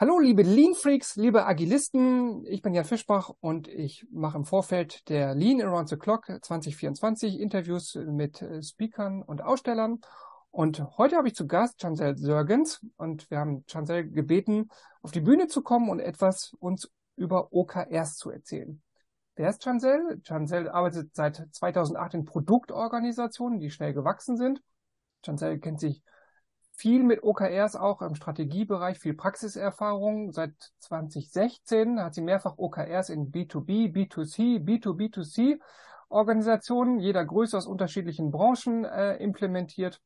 Hallo, liebe Lean Freaks, liebe Agilisten. Ich bin Jan Fischbach und ich mache im Vorfeld der Lean Around the Clock 2024 Interviews mit äh, Speakern und Ausstellern. Und heute habe ich zu Gast Chancel Sörgens und wir haben Chancel gebeten, auf die Bühne zu kommen und etwas uns über OKRs zu erzählen. Wer ist Chancel? Chancel arbeitet seit 2008 in Produktorganisationen, die schnell gewachsen sind. Chancel kennt sich viel mit OKRs auch im Strategiebereich, viel Praxiserfahrung. Seit 2016 hat sie mehrfach OKRs in B2B, B2C, B2B2C Organisationen jeder Größe aus unterschiedlichen Branchen äh, implementiert.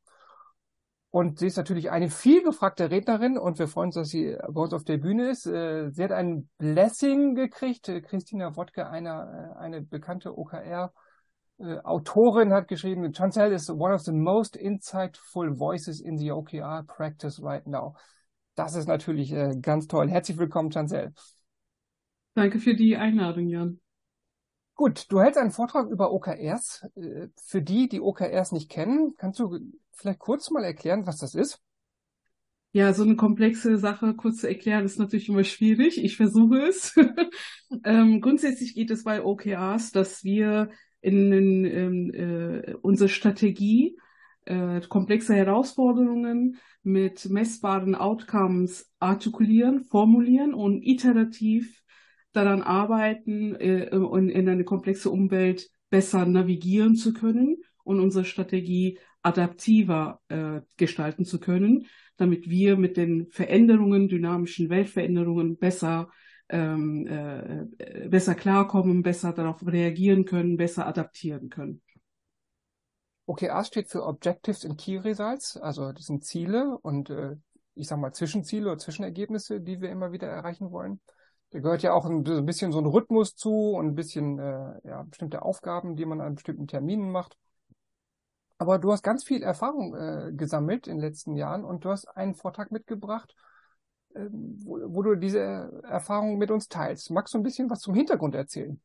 Und sie ist natürlich eine viel gefragte Rednerin und wir freuen uns, dass sie bei uns auf der Bühne ist. Äh, sie hat ein Blessing gekriegt. Christina Wodke, eine, äh, eine bekannte OKR äh, Autorin hat geschrieben, Chancel is one of the most insightful voices in the OKR practice right now. Das ist natürlich äh, ganz toll. Herzlich willkommen, Chancel. Danke für die Einladung, Jan. Gut, du hältst einen Vortrag über OKRs. Äh, für die, die OKRs nicht kennen, kannst du vielleicht kurz mal erklären, was das ist? Ja, so eine komplexe Sache kurz zu erklären, ist natürlich immer schwierig. Ich versuche es. ähm, grundsätzlich geht es bei OKRs, dass wir in, in, in äh, unsere Strategie äh, komplexe Herausforderungen mit messbaren Outcomes artikulieren, formulieren und iterativ daran arbeiten, äh, und in eine komplexe Umwelt besser navigieren zu können und unsere Strategie adaptiver äh, gestalten zu können, damit wir mit den Veränderungen, dynamischen Weltveränderungen besser ähm, äh, besser klarkommen, besser darauf reagieren können, besser adaptieren können. OKR steht für Objectives and Key Results, also das sind Ziele und äh, ich sag mal Zwischenziele oder Zwischenergebnisse, die wir immer wieder erreichen wollen. Da gehört ja auch ein, ein bisschen so ein Rhythmus zu und ein bisschen äh, ja, bestimmte Aufgaben, die man an bestimmten Terminen macht. Aber du hast ganz viel Erfahrung äh, gesammelt in den letzten Jahren und du hast einen Vortrag mitgebracht, wo, wo du diese Erfahrung mit uns teilst. Magst du ein bisschen was zum Hintergrund erzählen?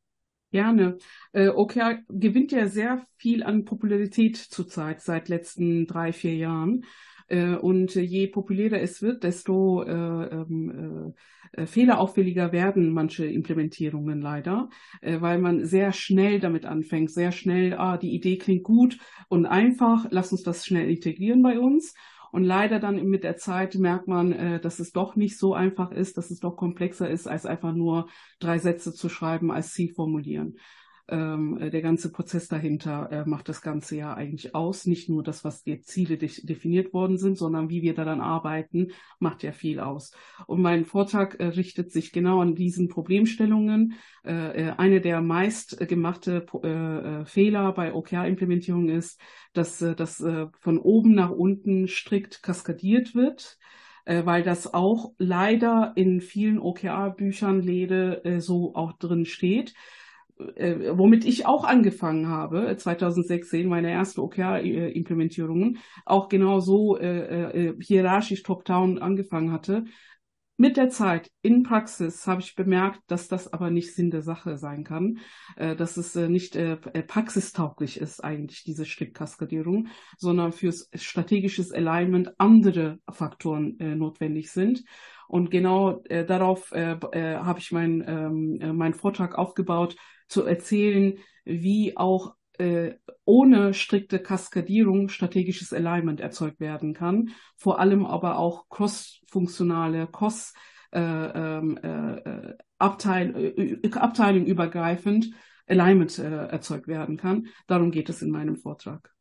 Gerne. Äh, OKR gewinnt ja sehr viel an Popularität zurzeit, seit letzten drei, vier Jahren. Äh, und je populärer es wird, desto äh, ähm, äh, fehlerauffälliger werden manche Implementierungen leider, äh, weil man sehr schnell damit anfängt, sehr schnell, ah, die Idee klingt gut und einfach, lass uns das schnell integrieren bei uns. Und leider dann mit der Zeit merkt man, äh, dass es doch nicht so einfach ist, dass es doch komplexer ist, als einfach nur drei Sätze zu schreiben, als Ziel formulieren ähm, der ganze Prozess dahinter äh, macht das Ganze ja eigentlich aus. Nicht nur das, was die Ziele de definiert worden sind, sondern wie wir daran arbeiten, macht ja viel aus. Und mein Vortrag äh, richtet sich genau an diesen Problemstellungen. Äh, äh eine der meist gemachte äh, äh, Fehler bei OKR-Implementierung ist, dass das von oben nach unten strikt kaskadiert wird weil das auch leider in vielen OKR-Büchern Lede so auch drin steht äh, womit ich auch angefangen habe, 2016, meine erste OKR-Implementierungen, auch genau so äh, äh, hierarchisch top-down angefangen hatte. Mit der Zeit in Praxis habe ich bemerkt, dass das aber nicht Sinn der Sache sein kann, äh, dass es äh, nicht äh, praxistauglich ist eigentlich diese Strickkaskadierung, sondern fürs strategisches Alignment andere Faktoren äh, notwendig sind. Und genau äh, darauf äh, äh, habe ich meinen ähm, äh, mein Vortrag aufgebaut, zu erzählen, wie auch äh, ohne strikte Kaskadierung strategisches Alignment erzeugt werden kann, vor allem aber auch cross-funktionale, cross äh, ähm, äh, Abteil, Abteilung übergreifend Alignment erzeugt werden kann. Darum geht es in meinem Vortrag.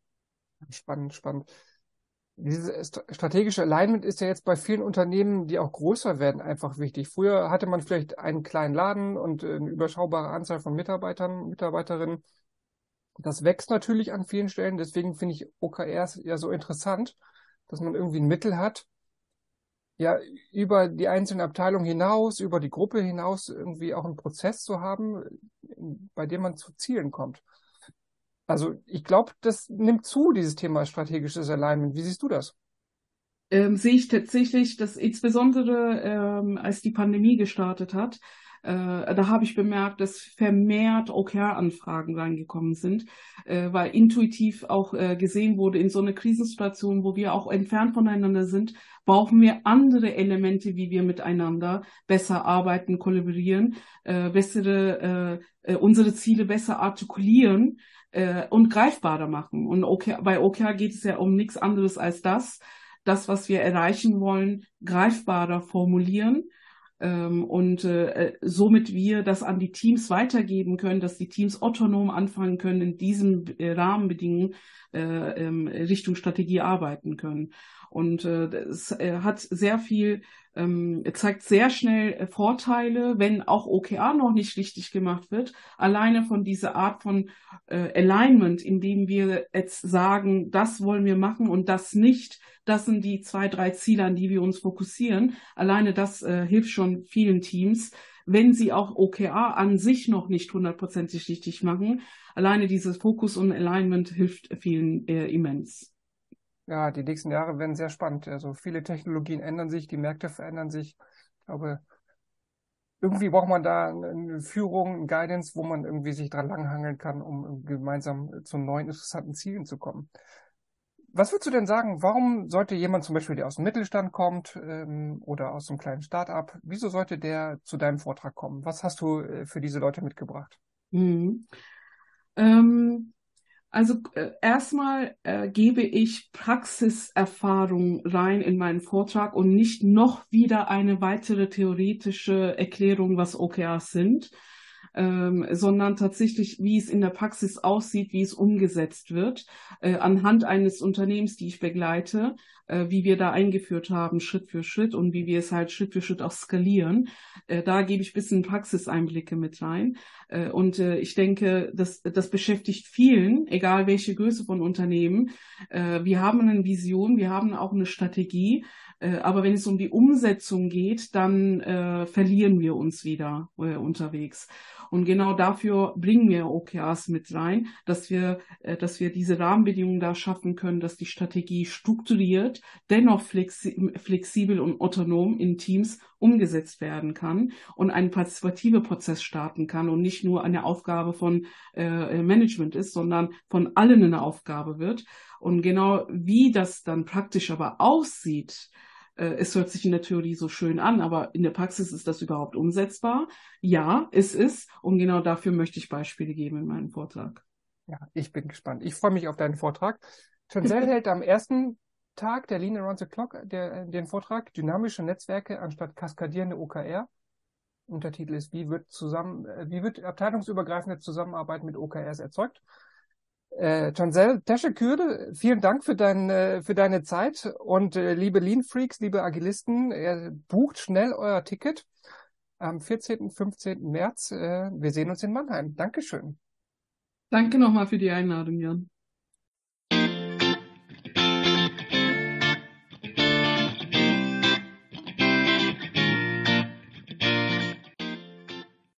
Spannend, spannend. Dieses strategische Alignment ist ja jetzt bei vielen Unternehmen, die auch größer werden, einfach wichtig. Früher hatte man vielleicht einen kleinen Laden und eine überschaubare Anzahl von Mitarbeitern, Mitarbeiterinnen. Das wächst natürlich an vielen Stellen. Deswegen finde ich OKRs ja so interessant, dass man irgendwie ein Mittel hat, ja, über die einzelnen Abteilungen hinaus, über die Gruppe hinaus irgendwie auch einen Prozess zu haben, bei dem man zu Zielen kommt. Also ich glaube, das nimmt zu, dieses Thema strategisches Alignment. Wie siehst du das? Ähm, sehe ich tatsächlich, dass insbesondere ähm, als die Pandemie gestartet hat, äh, da habe ich bemerkt, dass vermehrt OKR-Anfragen reingekommen sind, äh, weil intuitiv auch äh, gesehen wurde, in so einer Krisensituation, wo wir auch entfernt voneinander sind, brauchen wir andere Elemente, wie wir miteinander besser arbeiten, kollaborieren, äh, bessere, äh, äh unsere Ziele besser artikulieren äh, und greifbarer machen. Und OKR, bei OKR geht es ja um nichts anderes als das, das, was wir erreichen wollen, greifbarer formulieren ähm, und äh, somit wir das an die Teams weitergeben können, dass die Teams autonom anfangen können, in diesen äh, Rahmenbedingungen äh, ähm, Richtung Strategie arbeiten können. Und äh, es äh, hat sehr viel, ähm, zeigt sehr schnell äh, Vorteile, wenn auch OKR noch nicht richtig gemacht wird. Alleine von dieser Art von äh, Alignment, indem wir jetzt sagen, das wollen wir machen und das nicht, das sind die zwei, drei Ziele, an die wir uns fokussieren. Alleine das äh, hilft schon vielen Teams, wenn sie auch OKR an sich noch nicht hundertprozentig richtig machen. Alleine dieses Fokus und Alignment hilft vielen äh, immens. Ja, die nächsten Jahre werden sehr spannend. Also viele Technologien ändern sich, die Märkte verändern sich. Ich glaube, irgendwie braucht man da eine Führung, eine Guidance, wo man irgendwie sich dran langhangeln kann, um gemeinsam zu neuen interessanten Zielen zu kommen. Was würdest du denn sagen, warum sollte jemand zum Beispiel, der aus dem Mittelstand kommt ähm, oder aus einem kleinen Start-up, wieso sollte der zu deinem Vortrag kommen? Was hast du äh, für diese Leute mitgebracht? Mhm. Ähm, also äh, erstmal äh, gebe ich Praxiserfahrung rein in meinen Vortrag und nicht noch wieder eine weitere theoretische Erklärung, was OKRs sind, ähm, sondern tatsächlich, wie es in der Praxis aussieht, wie es umgesetzt wird, äh, anhand eines Unternehmens, die ich begleite, äh, wie wir da eingeführt haben, Schritt für Schritt und wie wir es halt Schritt für Schritt auch skalieren. Äh, da gebe ich bisschen Praxiseinblicke mit rein. Äh, und äh, ich denke, das, das beschäftigt vielen, egal welche Größe von Unternehmen. Äh, wir haben eine Vision, wir haben auch eine Strategie. Äh, aber wenn es um die Umsetzung geht, dann äh, verlieren wir uns wieder äh, unterwegs. Und genau dafür bringen wir OKRs mit rein, dass wir, äh, dass wir diese Rahmenbedingungen da schaffen können, dass die Strategie strukturiert, dennoch flexi flexibel und autonom in Teams umgesetzt werden kann und ein partizipativer Prozess starten kann und nicht nur eine Aufgabe von äh, Management ist, sondern von allen eine Aufgabe wird. Und genau wie das dann praktisch aber aussieht, äh, es hört sich in der Theorie so schön an, aber in der Praxis ist das überhaupt umsetzbar? Ja, es ist. Und genau dafür möchte ich Beispiele geben in meinem Vortrag. Ja, ich bin gespannt. Ich freue mich auf deinen Vortrag. Chancel hält am ersten Tag der Lean Around the Clock der, den Vortrag Dynamische Netzwerke anstatt kaskadierende OKR. Untertitel ist, wie wird zusammen, äh, wie wird abteilungsübergreifende Zusammenarbeit mit OKRs erzeugt? Äh, Chancel Teschekürde, vielen Dank für, dein, äh, für deine Zeit und äh, liebe Lean Freaks, liebe Agilisten, äh, bucht schnell euer Ticket am 14. 15. März. Äh, wir sehen uns in Mannheim. Dankeschön. Danke nochmal für die Einladung, Jan.